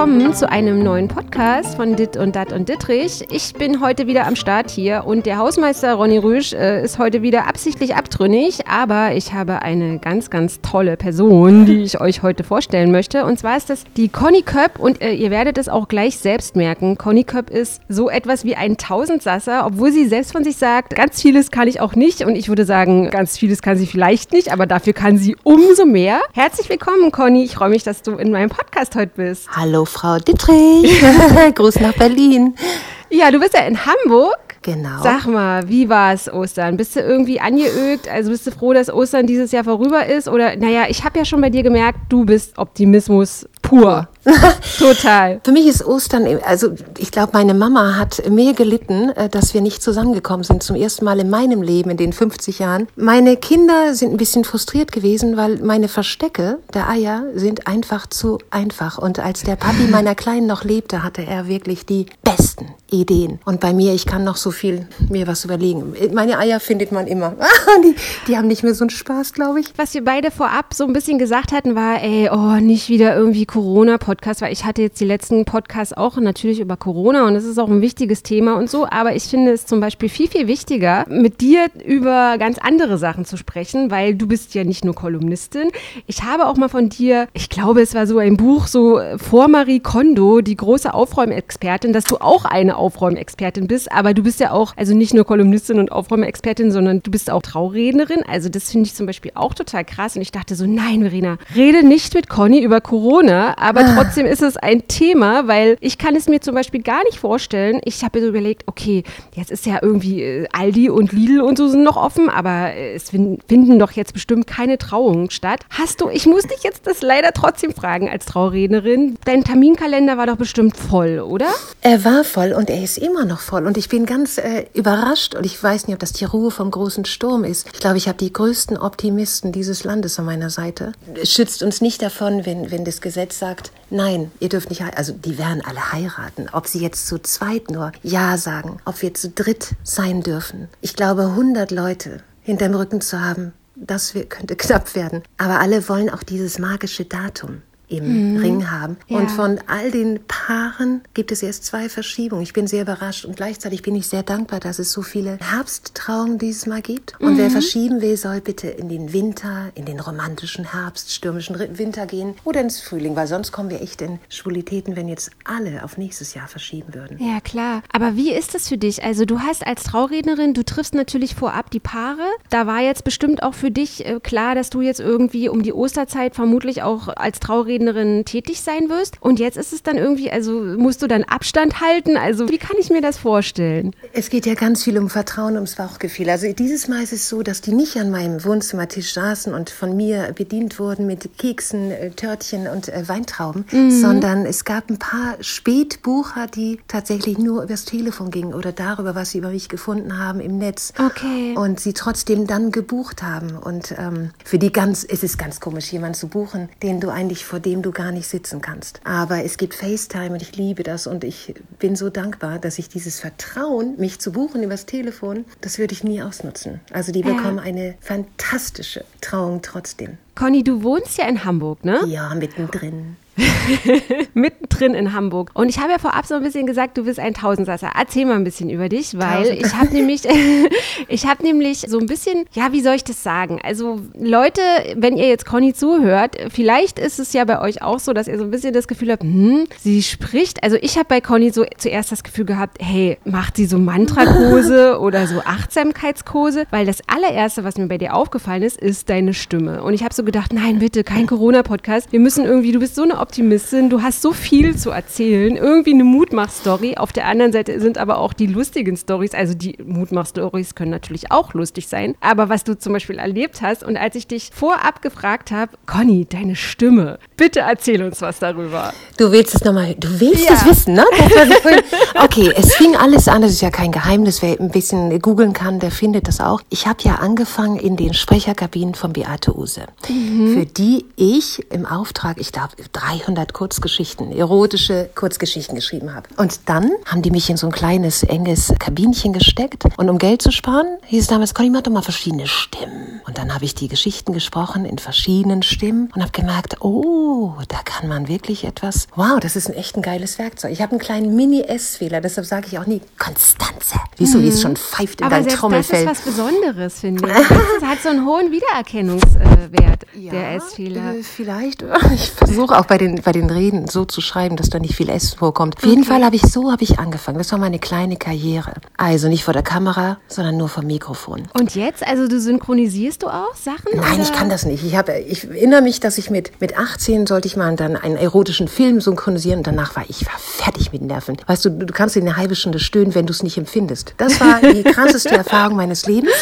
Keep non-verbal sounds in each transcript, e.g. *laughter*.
willkommen zu einem neuen Podcast von Dit und Dat und Dittrich. Ich bin heute wieder am Start hier und der Hausmeister Ronny Rüsch äh, ist heute wieder absichtlich abtrünnig, aber ich habe eine ganz, ganz tolle Person, die ich euch heute vorstellen möchte. Und zwar ist das die Conny Köpp und äh, ihr werdet es auch gleich selbst merken. Conny Köpp ist so etwas wie ein Tausendsasser, obwohl sie selbst von sich sagt, ganz vieles kann ich auch nicht und ich würde sagen, ganz vieles kann sie vielleicht nicht, aber dafür kann sie umso mehr. Herzlich willkommen, Conny. Ich freue mich, dass du in meinem Podcast heute bist. Hallo, Frau Dittrich. *laughs* Gruß nach Berlin. Ja, du bist ja in Hamburg. Genau. Sag mal, wie war es Ostern? Bist du irgendwie angeögt? Also bist du froh, dass Ostern dieses Jahr vorüber ist? Oder, naja, ich habe ja schon bei dir gemerkt, du bist Optimismus pur. *laughs* Total. Für mich ist Ostern, also ich glaube, meine Mama hat mehr gelitten, äh, dass wir nicht zusammengekommen sind. Zum ersten Mal in meinem Leben, in den 50 Jahren. Meine Kinder sind ein bisschen frustriert gewesen, weil meine Verstecke der Eier sind einfach zu einfach. Und als der Papi meiner Kleinen noch lebte, hatte er wirklich die besten Ideen. Und bei mir, ich kann noch so viel mir was überlegen. Meine Eier findet man immer. *laughs* die, die haben nicht mehr so einen Spaß, glaube ich. Was wir beide vorab so ein bisschen gesagt hatten, war, ey, oh, nicht wieder irgendwie Corona-Podcast, weil ich hatte jetzt die letzten Podcasts auch natürlich über Corona und es ist auch ein wichtiges Thema und so, aber ich finde es zum Beispiel viel, viel wichtiger, mit dir über ganz andere Sachen zu sprechen, weil du bist ja nicht nur Kolumnistin. Ich habe auch mal von dir, ich glaube, es war so ein Buch, so vor Marie Kondo, die große Aufräumexpertin, dass du auch eine Aufräumexpertin bist, aber du bist ja auch, also nicht nur Kolumnistin und Aufräumexpertin, sondern du bist auch Traurednerin. Also das finde ich zum Beispiel auch total krass und ich dachte so, nein, Verena, rede nicht mit Conny über Corona, aber *laughs* ah. Trotzdem ist es ein Thema, weil ich kann es mir zum Beispiel gar nicht vorstellen. Ich habe mir so überlegt, okay, jetzt ist ja irgendwie äh, Aldi und Lidl und so sind noch offen, aber äh, es finden doch jetzt bestimmt keine Trauungen statt. Hast du, ich muss dich jetzt das leider trotzdem fragen als Traurednerin, dein Terminkalender war doch bestimmt voll, oder? Er war voll und er ist immer noch voll und ich bin ganz äh, überrascht und ich weiß nicht, ob das die Ruhe vom großen Sturm ist. Ich glaube, ich habe die größten Optimisten dieses Landes an meiner Seite. Es schützt uns nicht davon, wenn, wenn das Gesetz sagt, nein, ihr dürft nicht heiraten. Also die werden alle heiraten. Ob sie jetzt zu zweit nur Ja sagen, ob wir zu dritt sein dürfen. Ich glaube, 100 Leute hinterm Rücken zu haben, das könnte knapp werden. Aber alle wollen auch dieses magische Datum im mhm. Ring haben. Ja. Und von all den Paaren gibt es erst zwei Verschiebungen. Ich bin sehr überrascht und gleichzeitig bin ich sehr dankbar, dass es so viele Herbsttrauungen dieses Mal gibt. Und mhm. wer verschieben will, soll bitte in den Winter, in den romantischen Herbst, stürmischen Winter gehen oder ins Frühling, weil sonst kommen wir echt in Schwulitäten, wenn jetzt alle auf nächstes Jahr verschieben würden. Ja, klar. Aber wie ist das für dich? Also du hast als Traurednerin, du triffst natürlich vorab die Paare. Da war jetzt bestimmt auch für dich äh, klar, dass du jetzt irgendwie um die Osterzeit vermutlich auch als Traurednerin Rednerin tätig sein wirst. Und jetzt ist es dann irgendwie, also musst du dann Abstand halten? Also wie kann ich mir das vorstellen? Es geht ja ganz viel um Vertrauen, ums Bauchgefühl. Also dieses Mal ist es so, dass die nicht an meinem Wohnzimmertisch saßen und von mir bedient wurden mit Keksen, äh, Törtchen und äh, Weintrauben, mhm. sondern es gab ein paar Spätbucher, die tatsächlich nur übers Telefon gingen oder darüber, was sie über mich gefunden haben im Netz. Okay. Und sie trotzdem dann gebucht haben. Und ähm, für die ganz, es ist ganz komisch, jemanden zu buchen, den du eigentlich vor dem dem du gar nicht sitzen kannst. Aber es gibt FaceTime und ich liebe das und ich bin so dankbar, dass ich dieses Vertrauen, mich zu buchen übers Telefon, das würde ich nie ausnutzen. Also die bekommen eine fantastische Trauung trotzdem. Conny, du wohnst ja in Hamburg, ne? Ja, mittendrin. *laughs* mittendrin in Hamburg. Und ich habe ja vorab so ein bisschen gesagt, du bist ein Tausendsasser. Erzähl mal ein bisschen über dich, weil Tausend. ich habe nämlich, *laughs* ich habe nämlich so ein bisschen, ja, wie soll ich das sagen? Also Leute, wenn ihr jetzt Conny zuhört, vielleicht ist es ja bei euch auch so, dass ihr so ein bisschen das Gefühl habt, hm, sie spricht. Also ich habe bei Conny so zuerst das Gefühl gehabt, hey, macht sie so Mantrakurse *laughs* oder so Achtsamkeitskurse? Weil das allererste, was mir bei dir aufgefallen ist, ist deine Stimme. Und ich habe so gedacht, nein, bitte, kein Corona-Podcast. Wir müssen irgendwie, du bist so eine Optimistin, du hast so viel zu erzählen, irgendwie eine Mutmach-Story. Auf der anderen Seite sind aber auch die lustigen Stories, also die Mutmach-Stories können natürlich auch lustig sein, aber was du zum Beispiel erlebt hast und als ich dich vorab gefragt habe, Conny, deine Stimme, bitte erzähl uns was darüber. Du willst es nochmal, du willst ja. es wissen, ne? okay, es fing alles an, das ist ja kein Geheimnis, wer ein bisschen googeln kann, der findet das auch. Ich habe ja angefangen in den Sprecherkabinen von Beate Use, mhm. für die ich im Auftrag, ich glaube, drei 200 Kurzgeschichten, erotische Kurzgeschichten geschrieben habe. Und dann haben die mich in so ein kleines, enges Kabinchen gesteckt. Und um Geld zu sparen, hieß es damals, Conny, mach doch mal verschiedene Stimmen. Und dann habe ich die Geschichten gesprochen in verschiedenen Stimmen und habe gemerkt, oh, da kann man wirklich etwas. Wow, das ist ein echt ein geiles Werkzeug. Ich habe einen kleinen Mini-S-Fehler, deshalb sage ich auch nie Konstanze. Du, mhm. wie es schon pfeift in Aber dein Trommelfell. Das ist was Besonderes, finde ich. Das hat so einen hohen Wiedererkennungswert, ja, der S-Fehler. Äh, vielleicht. *laughs* Ich versuche auch bei den, bei den Reden so zu schreiben, dass da nicht viel S vorkommt. Auf jeden Fall habe ich so habe ich angefangen. Das war meine kleine Karriere. Also nicht vor der Kamera, sondern nur vom Mikrofon. Und jetzt, also du synchronisierst du auch Sachen? Nein, oder? ich kann das nicht. Ich, habe, ich erinnere mich, dass ich mit, mit 18 sollte ich mal dann einen erotischen Film synchronisieren und danach war ich war fertig mit Nerven. Weißt du, du kannst in eine halbe Stunde stöhnen, wenn du es nicht empfindest. Das war die *laughs* krasseste Erfahrung meines Lebens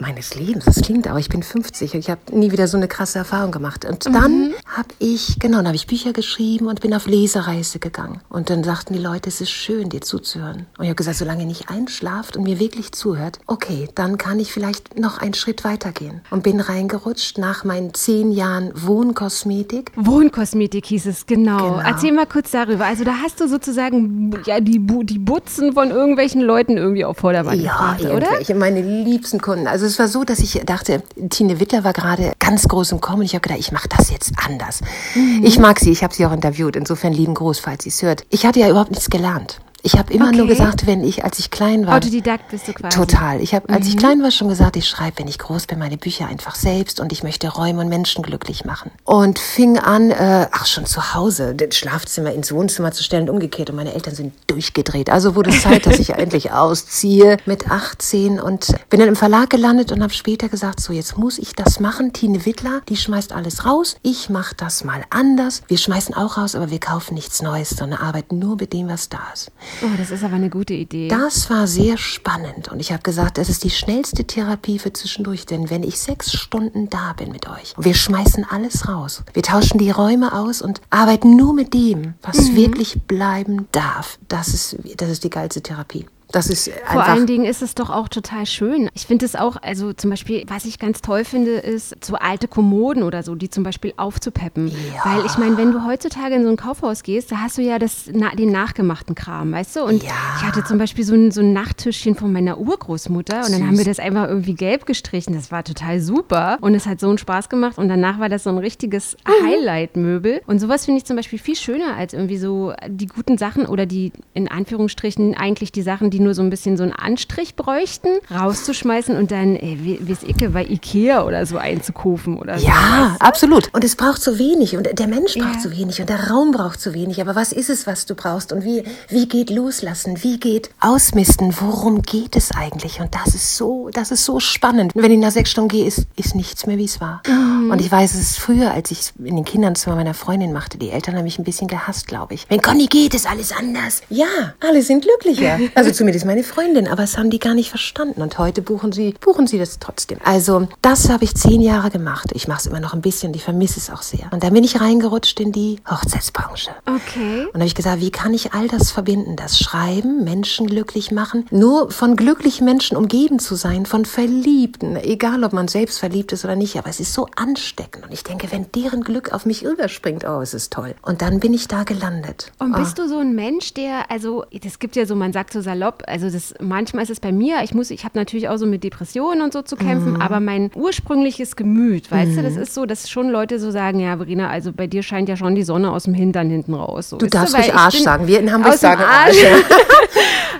meines Lebens. Das klingt aber, ich bin 50 und ich habe nie wieder so eine krasse Erfahrung gemacht. Und dann mhm. habe ich, genau, dann habe ich Bücher geschrieben und bin auf Lesereise gegangen. Und dann sagten die Leute, es ist schön, dir zuzuhören. Und ich habe gesagt, solange ihr nicht einschlaft und mir wirklich zuhört, okay, dann kann ich vielleicht noch einen Schritt weitergehen. Und bin reingerutscht nach meinen zehn Jahren Wohnkosmetik. Wohnkosmetik hieß es, genau. genau. Erzähl mal kurz darüber. Also da hast du sozusagen ja, die, die Butzen von irgendwelchen Leuten irgendwie auf Vordermann ja, gebracht, oder? meine liebsten Kunden. Also es war so, dass ich dachte, Tine Wittler war gerade ganz groß im Kommen. Ich habe gedacht, ich mache das jetzt anders. Mhm. Ich mag sie, ich habe sie auch interviewt. Insofern lieben Gruß, falls sie es hört. Ich hatte ja überhaupt nichts gelernt. Ich habe immer okay. nur gesagt, wenn ich, als ich klein war. Autodidakt bist du quasi. Total. Ich habe, als mhm. ich klein war, schon gesagt, ich schreibe, wenn ich groß bin, meine Bücher einfach selbst und ich möchte Räume und Menschen glücklich machen. Und fing an, äh, ach schon zu Hause, das Schlafzimmer ins Wohnzimmer zu stellen, umgekehrt. Und meine Eltern sind durchgedreht. Also wurde es Zeit, dass ich *laughs* endlich ausziehe mit 18 und bin dann im Verlag gelandet und habe später gesagt, so jetzt muss ich das machen. Tine Wittler, die schmeißt alles raus. Ich mache das mal anders. Wir schmeißen auch raus, aber wir kaufen nichts Neues, sondern arbeiten nur mit dem, was da ist. Oh, das ist aber eine gute Idee. Das war sehr spannend und ich habe gesagt, das ist die schnellste Therapie für zwischendurch, denn wenn ich sechs Stunden da bin mit euch, wir schmeißen alles raus, wir tauschen die Räume aus und arbeiten nur mit dem, was mhm. wirklich bleiben darf, das ist, das ist die geilste Therapie. Das ist Vor allen Dingen ist es doch auch total schön. Ich finde es auch, also zum Beispiel, was ich ganz toll finde, ist so alte Kommoden oder so, die zum Beispiel aufzupeppen. Ja. Weil ich meine, wenn du heutzutage in so ein Kaufhaus gehst, da hast du ja das, na, den nachgemachten Kram, weißt du? Und ja. ich hatte zum Beispiel so ein, so ein Nachttischchen von meiner Urgroßmutter und Süß. dann haben wir das einfach irgendwie gelb gestrichen. Das war total super und es hat so einen Spaß gemacht und danach war das so ein richtiges mhm. Highlight-Möbel. Und sowas finde ich zum Beispiel viel schöner als irgendwie so die guten Sachen oder die in Anführungsstrichen eigentlich die Sachen, die nur so ein bisschen so einen Anstrich bräuchten, rauszuschmeißen und dann, ey, wie, wie es Icke bei Ikea oder so einzukaufen oder so. Ja, absolut. Und es braucht zu wenig und der Mensch braucht ja. zu wenig und der Raum braucht zu wenig. Aber was ist es, was du brauchst und wie, wie geht loslassen? Wie geht ausmisten? Worum geht es eigentlich? Und das ist so, das ist so spannend. Und wenn ich nach sechs Stunden gehe, ist, ist nichts mehr, wie es war. Mhm. Und ich weiß, es ist früher, als ich in den Kindernzimmer meiner Freundin machte, die Eltern haben mich ein bisschen gehasst, glaube ich. Wenn Conny geht, ist alles anders. Ja, alle sind glücklicher. *laughs* Also zumindest ist meine Freundin, aber es haben die gar nicht verstanden. Und heute buchen sie, buchen sie das trotzdem. Also, das habe ich zehn Jahre gemacht. Ich mache es immer noch ein bisschen, ich vermisse es auch sehr. Und dann bin ich reingerutscht in die Hochzeitsbranche. Okay. Und habe ich gesagt, wie kann ich all das verbinden? Das Schreiben, Menschen glücklich machen, nur von glücklichen Menschen umgeben zu sein, von Verliebten, egal ob man selbst verliebt ist oder nicht, aber es ist so ansteckend. Und ich denke, wenn deren Glück auf mich überspringt, oh, es ist toll. Und dann bin ich da gelandet. Und bist oh. du so ein Mensch, der, also, das gibt ja so, man sagt so salopp, also das manchmal ist es bei mir, ich muss, ich habe natürlich auch so mit Depressionen und so zu kämpfen, mhm. aber mein ursprüngliches Gemüt, weißt mhm. du, das mhm. ist so, dass schon Leute so sagen, ja, Verena, also bei dir scheint ja schon die Sonne aus dem Hintern hinten raus. So, du darfst ruhig Arsch sagen, wir in Hamburg sagen Arsch. *laughs*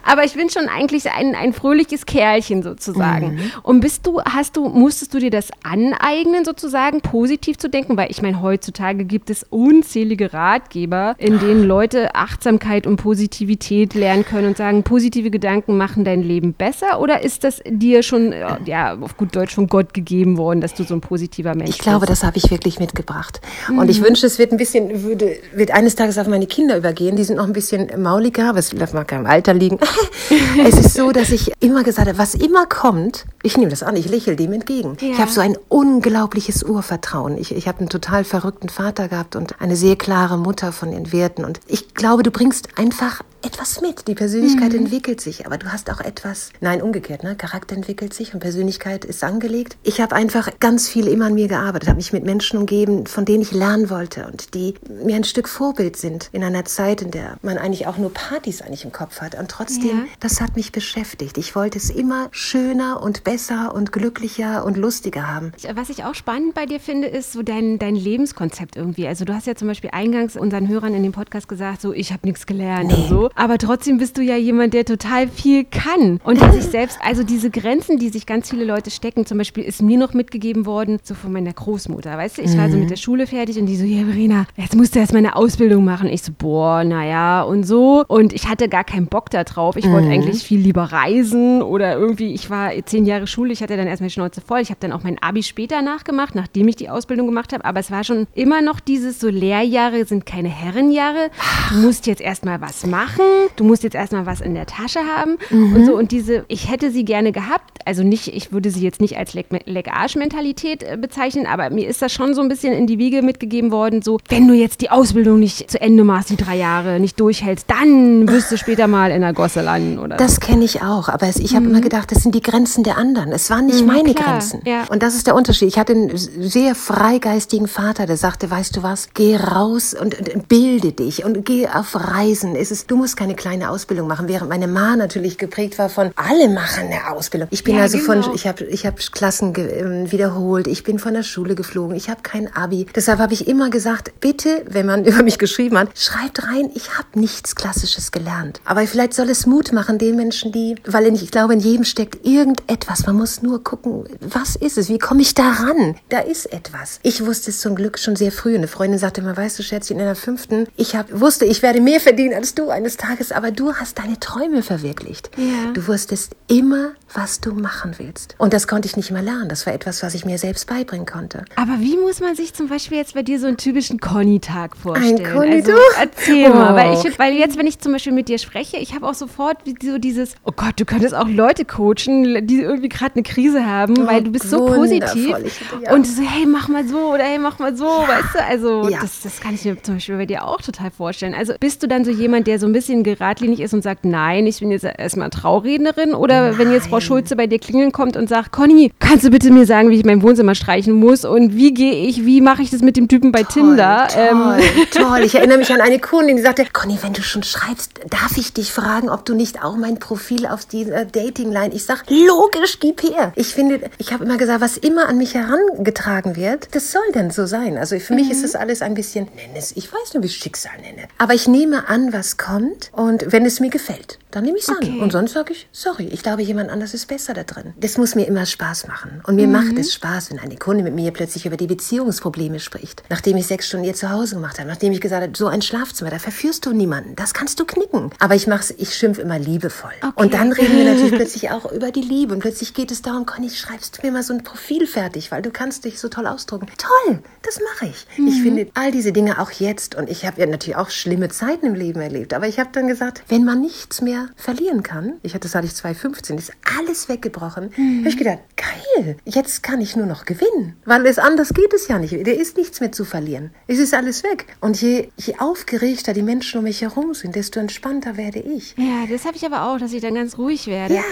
aber ich bin schon eigentlich ein, ein fröhliches Kerlchen sozusagen. Mhm. Und bist du, hast du, musstest du dir das aneignen sozusagen, positiv zu denken, weil ich meine, heutzutage gibt es unzählige Ratgeber, in denen Leute Achtsamkeit und Positivität lernen können und sagen, positive Gedanken machen dein Leben besser oder ist das dir schon, ja, auf gut Deutsch von Gott gegeben worden, dass du so ein positiver Mensch bist? Ich glaube, das habe ich wirklich mitgebracht. Mhm. Und ich mhm. wünsche, es wird ein bisschen, würde, wird eines Tages auf meine Kinder übergehen. Die sind noch ein bisschen mauliger, aber es mag ja im Alter liegen. *laughs* es ist so, dass ich immer gesagt habe, was immer kommt, ich nehme das an, ich lächle dem entgegen. Ja. Ich habe so ein unglaubliches Urvertrauen. Ich, ich habe einen total verrückten Vater gehabt und eine sehr klare Mutter von den Werten. Und ich glaube, du bringst einfach etwas mit. Die Persönlichkeit mhm. entwickelt sich, aber du hast auch etwas, nein, umgekehrt, ne? Charakter entwickelt sich und Persönlichkeit ist angelegt. Ich habe einfach ganz viel immer an mir gearbeitet, habe mich mit Menschen umgeben, von denen ich lernen wollte und die mir ein Stück Vorbild sind in einer Zeit, in der man eigentlich auch nur Partys eigentlich im Kopf hat. Und trotzdem, ja. das hat mich beschäftigt. Ich wollte es immer schöner und besser und glücklicher und lustiger haben. Was ich auch spannend bei dir finde, ist so dein, dein Lebenskonzept irgendwie. Also du hast ja zum Beispiel eingangs unseren Hörern in dem Podcast gesagt, so ich habe nichts gelernt nee. und so. Aber trotzdem bist du ja jemand, der total viel kann und der sich *laughs* selbst, also diese Grenzen, die sich ganz viele Leute stecken, zum Beispiel ist mir noch mitgegeben worden, so von meiner Großmutter, weißt du, ich war so mit mhm. der Schule fertig und die so, ja Verena, jetzt musst du erst mal eine Ausbildung machen. Ich so, boah, naja und so. Und ich hatte gar keinen Bock da drauf. Ich mhm. wollte eigentlich viel lieber reisen oder irgendwie, ich war zehn Jahre Schule, ich hatte dann erstmal die Schnauze voll. Ich habe dann auch mein Abi später nachgemacht, nachdem ich die Ausbildung gemacht habe. Aber es war schon immer noch dieses so Lehrjahre sind keine Herrenjahre. Du musst jetzt erstmal was machen. Du musst jetzt erstmal was in der Tasche haben mhm. und so. Und diese, ich hätte sie gerne gehabt. Also nicht, ich würde sie jetzt nicht als Leck-Arsch-Mentalität äh, bezeichnen, aber mir ist das schon so ein bisschen in die Wiege mitgegeben worden, so, wenn du jetzt die Ausbildung nicht zu Ende machst, die drei Jahre nicht durchhältst, dann wirst du später mal in der Gosse landen, oder? Das kenne ich auch, aber ich habe mhm. immer gedacht, das sind die Grenzen der anderen. Es waren nicht mhm, meine klar, Grenzen. Ja. Und das ist der Unterschied. Ich hatte einen sehr freigeistigen Vater, der sagte, weißt du was, geh raus und, und bilde dich und geh auf Reisen. Es ist, du musst keine kleine Ausbildung machen, während meine Ma natürlich geprägt war von, alle machen eine Ausbildung. Ich bin ja, also genau. von, ich habe ich hab Klassen ähm, wiederholt, ich bin von der Schule geflogen, ich habe kein Abi. Deshalb habe ich immer gesagt, bitte, wenn man *laughs* über mich geschrieben hat, schreibt rein, ich habe nichts Klassisches gelernt. Aber vielleicht soll es Mut machen den Menschen, die, weil ich glaube, in jedem steckt irgendetwas. Man muss nur gucken, was ist es? Wie komme ich da ran? Da ist etwas. Ich wusste es zum Glück schon sehr früh. Eine Freundin sagte immer, weißt du, Schätzchen, in der fünften, ich hab, wusste, ich werde mehr verdienen als du eines Tages, aber du hast deine Träume verwirklicht. Ja. Du wusstest immer, was du machen willst. Und das konnte ich nicht mehr lernen. Das war etwas, was ich mir selbst beibringen konnte. Aber wie muss man sich zum Beispiel jetzt bei dir so einen typischen Conny-Tag vorstellen? Ein Conny, also, erzähl oh. mal, weil, ich, weil jetzt, wenn ich zum Beispiel mit dir spreche, ich habe auch sofort so dieses, oh Gott, du könntest auch Leute coachen, die irgendwie gerade eine Krise haben, oh, weil du bist so positiv ja. und so, hey, mach mal so oder hey, mach mal so, ja. weißt du? Also das, das kann ich mir zum Beispiel bei dir auch total vorstellen. Also bist du dann so jemand, der so ein bisschen geradlinig ist und sagt, nein, ich bin jetzt erstmal Traurednerin oder nein. wenn jetzt Frau Schulze bei dir klingeln kommt und sagt, Conny, kannst du bitte mir sagen, wie ich mein Wohnzimmer streichen muss und wie gehe ich, wie mache ich das mit dem Typen bei toll, Tinder? Toll, ähm. toll. Ich erinnere mich an eine *laughs* Kundin, die sagte, Conny, wenn du schon schreibst, darf ich dich fragen, ob du nicht auch mein Profil auf dieser Dating-Line, ich sag, logisch, gib her. Ich finde, ich habe immer gesagt, was immer an mich herangetragen wird, das soll dann so sein. Also für mhm. mich ist das alles ein bisschen, nenn es, ich weiß nicht, wie ich Schicksal nenne. Aber ich nehme an, was kommt und wenn es mir gefällt, dann nehme ich es okay. an. Und sonst sage ich, sorry, ich glaube, jemand anders ist besser da drin. Das muss mir immer Spaß machen. Und mir mhm. macht es Spaß, wenn eine Kunde mit mir plötzlich über die Beziehungsprobleme spricht. Nachdem ich sechs Stunden ihr zu Hause gemacht habe, nachdem ich gesagt habe, so ein Schlafzimmer, da verführst du niemanden. Das kannst du knicken. Aber ich mach's, ich schimpf immer liebevoll. Okay. Und dann reden wir natürlich *laughs* plötzlich auch über die Liebe. Und plötzlich geht es darum, Conny, schreibst du mir mal so ein Profil fertig, weil du kannst dich so toll ausdrucken. Toll, das mache ich. Mhm. Ich finde all diese Dinge auch jetzt. Und ich habe ja natürlich auch schlimme Zeiten im Leben erlebt. Aber ich habe dann gesagt, wenn man nichts mehr verlieren kann, ich hatte, das hatte ich 2015, ist alles weggebrochen. Mhm. habe ich gedacht, geil, jetzt kann ich nur noch gewinnen. Weil es anders geht es ja nicht. Der ist nichts mehr zu verlieren. Es ist alles weg. Und je, je aufgeregter die Menschen um mich herum sind, desto entspannter werde ich. Ja, das habe ich aber auch, dass ich dann ganz ruhig werde. Ja.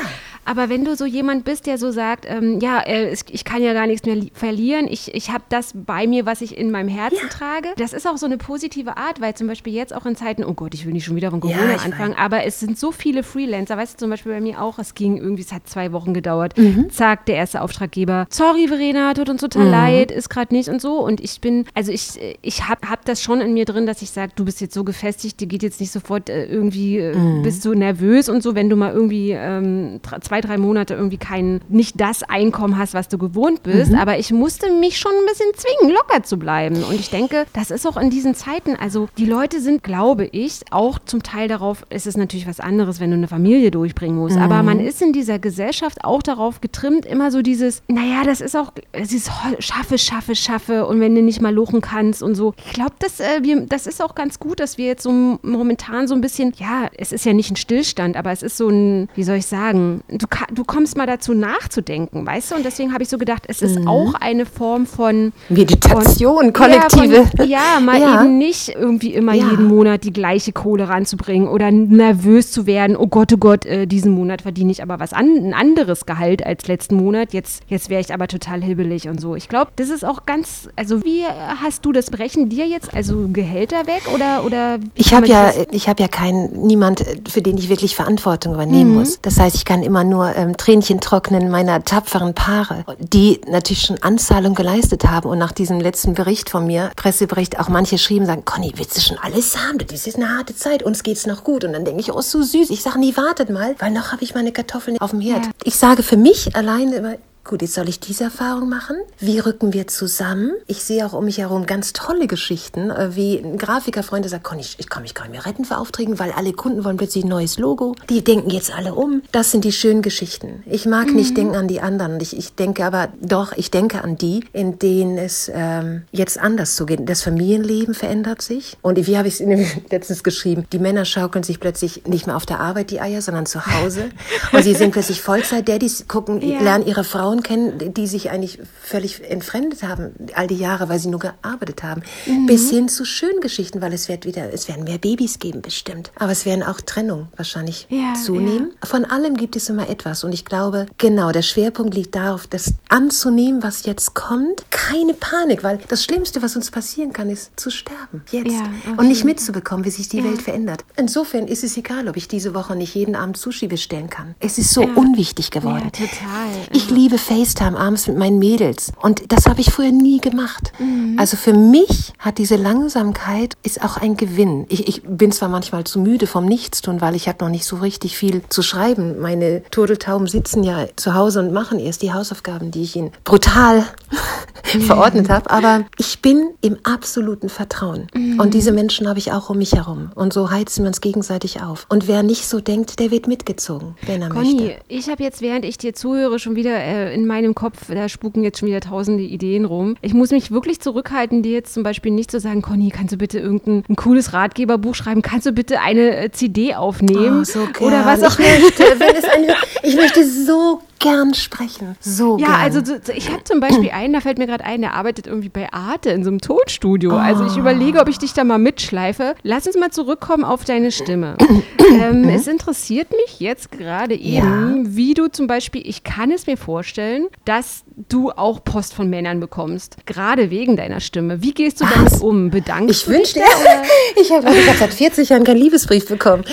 Aber wenn du so jemand bist, der so sagt, ähm, ja, äh, ich kann ja gar nichts mehr verlieren, ich, ich habe das bei mir, was ich in meinem Herzen ja. trage, das ist auch so eine positive Art, weil zum Beispiel jetzt auch in Zeiten, oh Gott, ich will nicht schon wieder von Corona ja, anfangen, aber es sind so viele Freelancer, weißt du, zum Beispiel bei mir auch, es ging irgendwie, es hat zwei Wochen gedauert, mhm. zack, der erste Auftraggeber, sorry Verena, tut uns total mhm. leid, ist gerade nicht und so und ich bin, also ich, ich habe hab das schon in mir drin, dass ich sage, du bist jetzt so gefestigt, dir geht jetzt nicht sofort äh, irgendwie, äh, mhm. bist du nervös und so, wenn du mal irgendwie ähm, zwei, drei Monate irgendwie kein, nicht das Einkommen hast, was du gewohnt bist. Mhm. Aber ich musste mich schon ein bisschen zwingen, locker zu bleiben. Und ich denke, das ist auch in diesen Zeiten, also die Leute sind, glaube ich, auch zum Teil darauf, es ist natürlich was anderes, wenn du eine Familie durchbringen musst. Mhm. Aber man ist in dieser Gesellschaft auch darauf getrimmt, immer so dieses, naja, das ist auch, dieses schaffe, schaffe, schaffe und wenn du nicht mal lochen kannst und so. Ich glaube, das, äh, das ist auch ganz gut, dass wir jetzt so momentan so ein bisschen, ja, es ist ja nicht ein Stillstand, aber es ist so ein, wie soll ich sagen, du, du kommst mal dazu nachzudenken, weißt du? Und deswegen habe ich so gedacht, es ist mhm. auch eine Form von Meditation, von, kollektive. Ja, von, ja mal *laughs* ja. eben nicht irgendwie immer ja. jeden Monat die gleiche Kohle ranzubringen oder nervös zu werden. Oh Gott, oh Gott, äh, diesen Monat verdiene ich aber was an, ein anderes Gehalt als letzten Monat. Jetzt, jetzt wäre ich aber total hibbelig und so. Ich glaube, das ist auch ganz, also wie hast du das? Brechen dir jetzt also Gehälter weg oder oder? Ich habe ja, ich habe ja keinen niemand, für den ich wirklich Verantwortung übernehmen mhm. muss. Das heißt, ich kann immer nur ähm, Tränchen trocknen meiner tapferen Paare, die natürlich schon Anzahlung geleistet haben und nach diesem letzten Bericht von mir, Pressebericht, auch manche schrieben, sagen, Conny, willst du schon alles haben? Das ist eine harte Zeit, uns geht's noch gut. Und dann denke ich, oh, so süß. Ich sage, nee, wartet mal, weil noch habe ich meine Kartoffeln auf dem Herd. Ja. Ich sage für mich alleine, Gut, jetzt soll ich diese Erfahrung machen. Wie rücken wir zusammen? Ich sehe auch um mich herum ganz tolle Geschichten, äh, wie ein Grafikerfreund, der sagt, Conny, ich, ich kann mich gar nicht mehr retten für Aufträge, weil alle Kunden wollen plötzlich ein neues Logo. Die denken jetzt alle um. Das sind die schönen Geschichten. Ich mag mhm. nicht denken an die anderen. Ich, ich denke aber doch, ich denke an die, in denen es ähm, jetzt anders zugeht. Das Familienleben verändert sich. Und wie habe ich es *laughs* letztens geschrieben? Die Männer schaukeln sich plötzlich nicht mehr auf der Arbeit die Eier, sondern zu Hause. *laughs* Und sie sind plötzlich Vollzeit-Daddys, gucken, ja. lernen ihre Frauen Frauen kennen, die sich eigentlich völlig entfremdet haben, all die Jahre, weil sie nur gearbeitet haben. Mhm. Bis hin zu schönen Geschichten, weil es wird wieder, es werden mehr Babys geben, bestimmt. Aber es werden auch Trennungen wahrscheinlich ja, zunehmen. Ja. Von allem gibt es immer etwas. Und ich glaube, genau, der Schwerpunkt liegt darauf, das anzunehmen, was jetzt kommt. Keine Panik, weil das Schlimmste, was uns passieren kann, ist zu sterben. Jetzt. Ja, und nicht mitzubekommen, wie sich die Welt verändert. Insofern ist es egal, ob ich diese Woche nicht jeden Abend Sushi bestellen kann. Es ist so unwichtig geworden. total. Ich liebe FaceTime abends mit meinen Mädels. Und das habe ich früher nie gemacht. Mhm. Also für mich hat diese Langsamkeit ist auch ein Gewinn. Ich, ich bin zwar manchmal zu müde vom Nichtstun, weil ich habe noch nicht so richtig viel zu schreiben. Meine Turteltauben sitzen ja zu Hause und machen erst die Hausaufgaben, die ich ihnen brutal *laughs* verordnet habe. Aber ich bin im absoluten Vertrauen. Mhm. Und diese Menschen habe ich auch um mich herum. Und so heizen wir uns gegenseitig auf. Und wer nicht so denkt, der wird mitgezogen, wenn er Conny, möchte. ich habe jetzt, während ich dir zuhöre, schon wieder äh, in meinem Kopf, da spuken jetzt schon wieder tausende Ideen rum. Ich muss mich wirklich zurückhalten, dir jetzt zum Beispiel nicht zu sagen, Conny, kannst du bitte irgendein ein cooles Ratgeberbuch schreiben? Kannst du bitte eine äh, CD aufnehmen? Oh, so gern. Oder was auch ich eine, ich möchte so gern sprechen. So ja, gern. also ich habe zum Beispiel *clears throat* einen, da fällt mir gerade ein, der arbeitet irgendwie bei Arte in so einem Tonstudio. Oh. Also ich überlege, ob ich dich da mal mitschleife. Lass uns mal zurückkommen auf deine Stimme. *clears throat* ähm, es interessiert mich jetzt gerade eben, ja. wie du zum Beispiel, ich kann es mir vorstellen, dass du auch Post von Männern bekommst, gerade wegen deiner Stimme. Wie gehst du Was? damit um? Bedankst ich du dich? *laughs* ich habe hab seit 40 Jahren keinen Liebesbrief bekommen.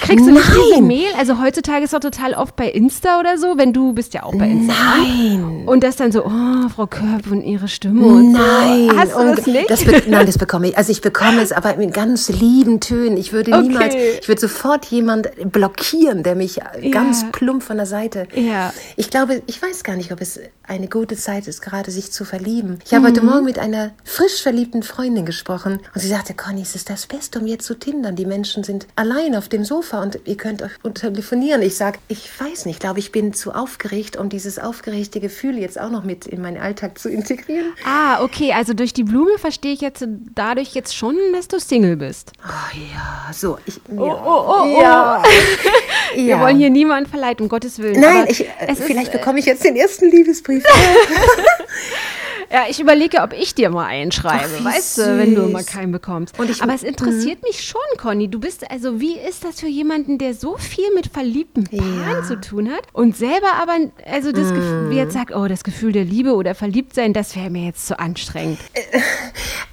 Kriegst du Nein. nicht diese Mail? Also heutzutage ist doch total oft bei Insta oder so, wenn du bist ja auch bei Insta. Nein. Und das dann so, oh, Frau Körp und ihre Stimme und Nein. so. Hast du das nicht? Das nein, das bekomme ich. Also ich bekomme es aber in ganz lieben Tönen. Ich würde okay. niemals, ich würde sofort jemand blockieren, der mich ja. ganz plump von der Seite. Ja. Ich glaube, ich weiß gar nicht, ob es eine gute Zeit ist, gerade sich zu verlieben. Ich habe mhm. heute Morgen mit einer frisch verliebten Freundin gesprochen und sie sagte, Conny, es ist das Beste, um jetzt zu tindern. Die Menschen sind allein auf dem Sofa und ihr könnt euch telefonieren. Ich sage, ich weiß nicht, ich glaube, ich bin zu aufgeregt, um dieses aufgeregte Gefühl jetzt auch noch mit in meinen Alltag zu integrieren. Ah, okay, also durch die Blume verstehe ich jetzt dadurch jetzt schon, dass du Single bist. Oh ja, so. Ich, oh, ja. oh, oh, oh. Ja. *laughs* Wir wollen hier niemanden verleiten, um Gottes Willen. Nein, ich, vielleicht ist, bekomme ich jetzt den ersten Liebesbrief. *laughs* *laughs* Ja, ich überlege, ob ich dir mal einschreibe, Ach, weißt du, wenn du mal keinen bekommst. Ich, aber es interessiert mh. mich schon, Conny. Du bist, also wie ist das für jemanden, der so viel mit verliebten Paaren ja. zu tun hat und selber aber, also das mm. Gefühl, wie jetzt sagt, oh, das Gefühl der Liebe oder Verliebtsein, das wäre mir jetzt zu anstrengend. Äh,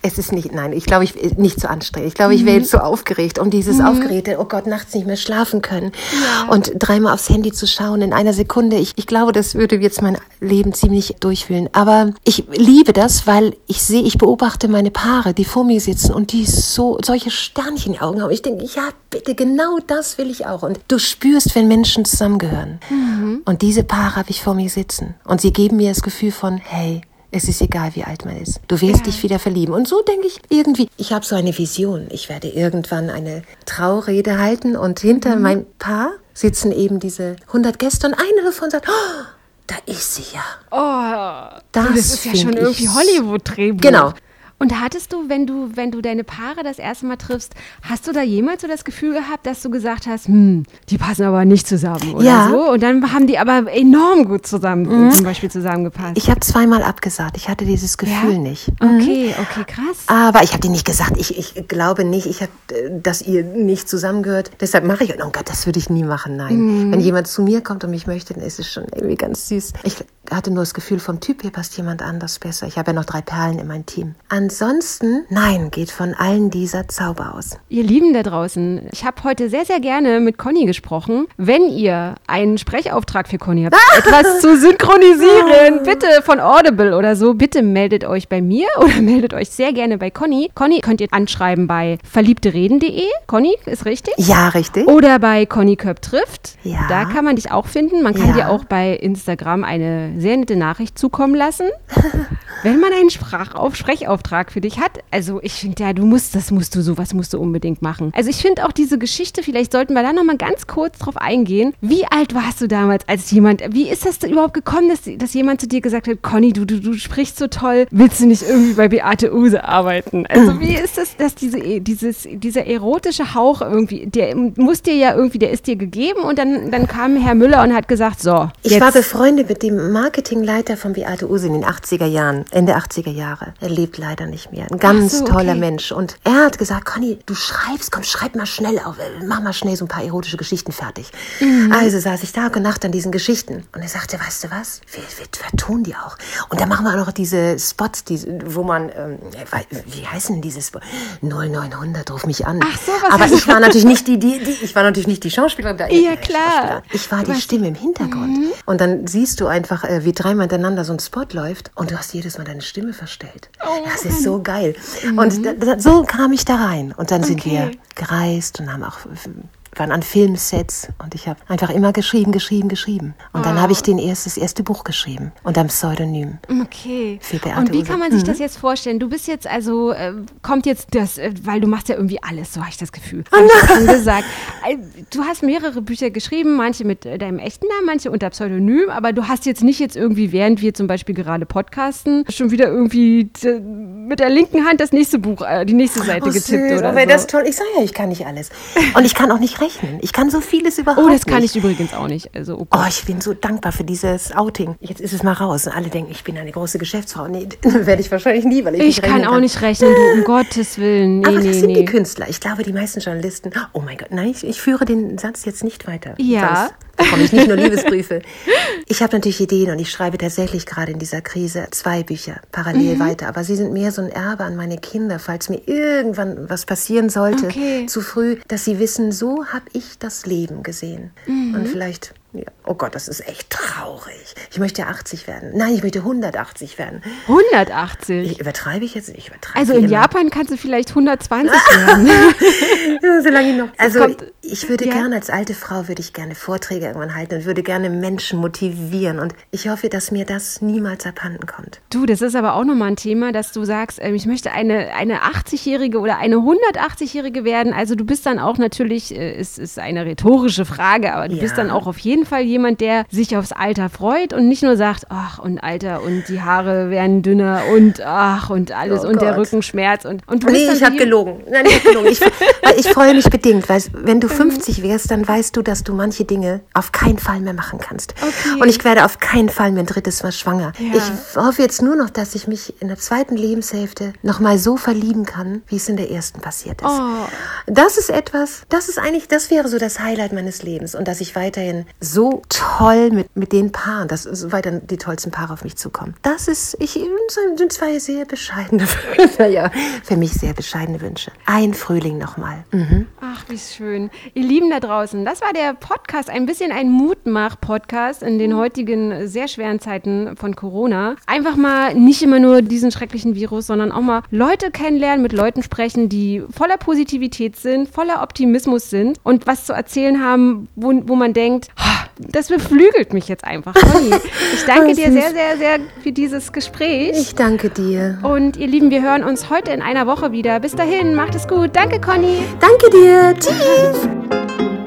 es ist nicht, nein, ich glaube, ich nicht zu anstrengend. Ich glaube, ich wäre mhm. jetzt so aufgeregt, um dieses mhm. Aufgeregte, oh Gott, nachts nicht mehr schlafen können ja. und dreimal aufs Handy zu schauen in einer Sekunde. Ich, ich glaube, das würde jetzt mein Leben ziemlich durchfühlen. Aber ich liebe liebe das, weil ich sehe, ich beobachte meine Paare, die vor mir sitzen und die so solche Sternchen in den Augen haben. Ich denke, ja, bitte, genau das will ich auch. Und du spürst, wenn Menschen zusammengehören. Mhm. Und diese Paare habe ich vor mir sitzen. Und sie geben mir das Gefühl von, hey, es ist egal, wie alt man ist. Du wirst ja. dich wieder verlieben. Und so denke ich irgendwie, ich habe so eine Vision. Ich werde irgendwann eine Traurede halten und hinter mhm. meinem Paar sitzen eben diese 100 Gäste und einer davon sagt, oh, da ist sie ja. Oh, das, das ist ja schon irgendwie Hollywood-Drehbuch. Genau. Und hattest du, wenn du, wenn du deine Paare das erste Mal triffst, hast du da jemals so das Gefühl gehabt, dass du gesagt hast, hm, die passen aber nicht zusammen oder Ja. so? Und dann haben die aber enorm gut zusammen, zum Beispiel zusammengepasst. Ich habe zweimal abgesagt. Ich hatte dieses Gefühl Ja? nicht. Okay, okay, krass. Aber ich habe dir nicht gesagt, ich, ich glaube nicht, ich hab, äh, dass ihr nicht zusammengehört. Deshalb mache ich, oh Gott, das würde ich nie machen, nein. Wenn jemand zu mir kommt und mich möchte, dann ist es schon irgendwie ganz süß. Ich hatte nur das Gefühl, vom Typ hier passt jemand anders besser. Ich habe ja noch drei Perlen in meinem Team. Ansonsten, nein, geht von allen dieser Zauber aus. Ihr Lieben da draußen, ich habe heute sehr, sehr gerne mit Conny gesprochen. Wenn ihr einen Sprechauftrag für Conny habt, *laughs* etwas zu synchronisieren, bitte von Audible oder so, bitte meldet euch bei mir *laughs* oder meldet euch sehr gerne bei Conny. Conny könnt ihr anschreiben bei verliebtereden.de. Conny, ist richtig? Ja, richtig. Oder bei Conny Köpp trifft. Ja. Da kann man dich auch finden. Man kann Ja. dir auch bei Instagram eine sehr nette Nachricht zukommen lassen. *laughs* Wenn man einen Sprachauf Sprechauftrag für dich hat, also ich finde ja, du musst, das musst du, sowas musst du unbedingt machen. Also ich finde auch diese Geschichte, vielleicht sollten wir da nochmal ganz kurz drauf eingehen. Wie alt warst du damals, als jemand, wie ist das überhaupt gekommen, dass, dass jemand zu dir gesagt hat, Conny, du, du, du sprichst so toll, willst du nicht irgendwie bei Beate Use arbeiten? Also wie ist das, dass diese, dieses, dieser erotische Hauch irgendwie, der muss dir ja irgendwie, der ist dir gegeben und dann, dann kam Herr Müller und hat gesagt, so, Ich jetzt. war befreundet mit dem Marketingleiter von Beate Use in den 80er Jahren, Ende 80er Jahre. Er lebt leider nicht mehr. Ein ganz so, toller okay. Mensch. Und er hat gesagt, Conny, du schreibst, komm, schreib mal schnell auf, äh, mach mal schnell so ein paar erotische Geschichten fertig. Mhm. Also saß ich Tag und Nacht an diesen Geschichten. Und er sagte, weißt du was, wir, wir vertonen die auch. Und dann machen wir auch noch diese Spots, die, wo man, ähm, wie heißen denn diese Spots? 0900, ruf mich an. Ach so, was Aber ich war natürlich nicht die, die, die ich war natürlich nicht die Schauspielerin. Da, Ja, klar. Ich war die Stimme im Hintergrund. Mhm. Und dann siehst du einfach, äh, wie dreimal hintereinander so ein Spot läuft und du hast jedes Mal deine Stimme verstellt. Oh das ist so geil. Und da, so kam ich da rein. Und dann sind Okay. wir gereist und haben auch waren an Filmsets und ich habe einfach immer geschrieben, geschrieben, geschrieben. Und dann habe ich den erst, das erste Buch geschrieben unter dem Pseudonym. Okay. Für Beate Und wie Use. kann man sich das jetzt vorstellen? Du bist jetzt also, äh, kommt jetzt das, äh, weil du machst ja irgendwie alles, so habe ich das Gefühl. Ich ja schon gesagt. Äh, Du hast mehrere Bücher geschrieben, manche mit äh, deinem echten Namen, manche unter Pseudonym, aber du hast jetzt nicht jetzt irgendwie, während wir zum Beispiel gerade podcasten, schon wieder irgendwie mit der linken Hand das nächste Buch, äh, die nächste Seite getippt süß. oder oh, so. das toll. Ich sage ja, ich kann nicht alles. Und ich kann auch nicht rechnen. Ich kann so vieles überhaupt oh, nicht. das kann ich übrigens auch nicht. Also, oh Oh, ich bin so dankbar für dieses Outing. Jetzt ist es mal raus. Und alle denken, ich bin eine große Geschäftsfrau. Nee, *laughs* werde ich wahrscheinlich nie, weil ich, ich nicht kann rechnen auch nicht rechnen, du, um *laughs* Gottes Willen. Nee, Aber nee, das sind nee. die Künstler. Ich glaube, die meisten Journalisten. Oh mein Gott, nein, ich, ich führe den Satz jetzt nicht weiter. Ja. Sonst bekomme ich nicht nur Liebesbriefe. Ich habe natürlich Ideen und ich schreibe tatsächlich gerade in dieser Krise zwei Bücher parallel Mhm. weiter. Aber sie sind mehr so ein Erbe an meine Kinder, falls mir irgendwann was passieren sollte, Okay. zu früh, dass sie wissen, so habe ich das Leben gesehen. Mhm. Und vielleicht. Ja. Oh Gott, das ist echt traurig. Ich möchte 80 werden. Nein, ich möchte 180 werden. 180. Ich, übertreibe ich jetzt? Ich übertreibe Also in immer. Japan kannst du vielleicht 120 werden. *laughs* Solange ich noch. Also kommt- ich würde ja. gerne als alte Frau würde ich gerne Vorträge irgendwann halten und würde gerne Menschen motivieren und ich hoffe, dass mir das niemals abhanden kommt. Du, das ist aber auch nochmal ein Thema, dass du sagst, ähm, ich möchte eine, eine 80-Jährige oder eine 180-Jährige werden. Also du bist dann auch natürlich, äh, es ist eine rhetorische Frage, aber du Ja. bist dann auch auf jeden Fall jemand, der sich aufs Alter freut und nicht nur sagt, ach und Alter und die Haare werden dünner und ach und alles Oh und der Gott. Rückenschmerz und, und du Nee, ich habe gelogen. Nein, ich habe gelogen. Ich, *laughs* ich freue mich bedingt, weil wenn Mhm. du 50 wärst, dann weißt du, dass du manche Dinge auf keinen Fall mehr machen kannst. Okay. Und ich werde auf keinen Fall mehr ein drittes Mal schwanger. Ja. Ich hoffe jetzt nur noch, dass ich mich in der zweiten Lebenshälfte noch mal so verlieben kann, wie es in der ersten passiert ist. Oh. Das ist etwas, das ist eigentlich, das wäre so das Highlight meines Lebens und dass ich weiterhin so toll mit, mit den Paaren, dass so weiter die tollsten Paare auf mich zukommen. Das ist, ich, sind zwei sehr bescheidene, *laughs* naja, für mich sehr bescheidene Wünsche. Ein Frühling nochmal. Mhm. Ach, wie schön. Ihr Lieben da draußen, das war der Podcast, ein bisschen ein Mutmach-Podcast in den heutigen sehr schweren Zeiten von Corona. Einfach mal nicht immer nur diesen schrecklichen Virus, sondern auch mal Leute kennenlernen, mit Leuten sprechen, die voller Positivität sind, voller Optimismus sind und was zu erzählen haben, wo, wo man denkt, "Ah, das beflügelt mich jetzt einfach. Conny, *laughs* ich danke Oh, dir sehr, sehr, sehr für dieses Gespräch. Ich danke dir. Und ihr Lieben, wir hören uns heute in einer Woche wieder. Bis dahin, macht es gut. Danke, Conny. Danke dir. Tschüss.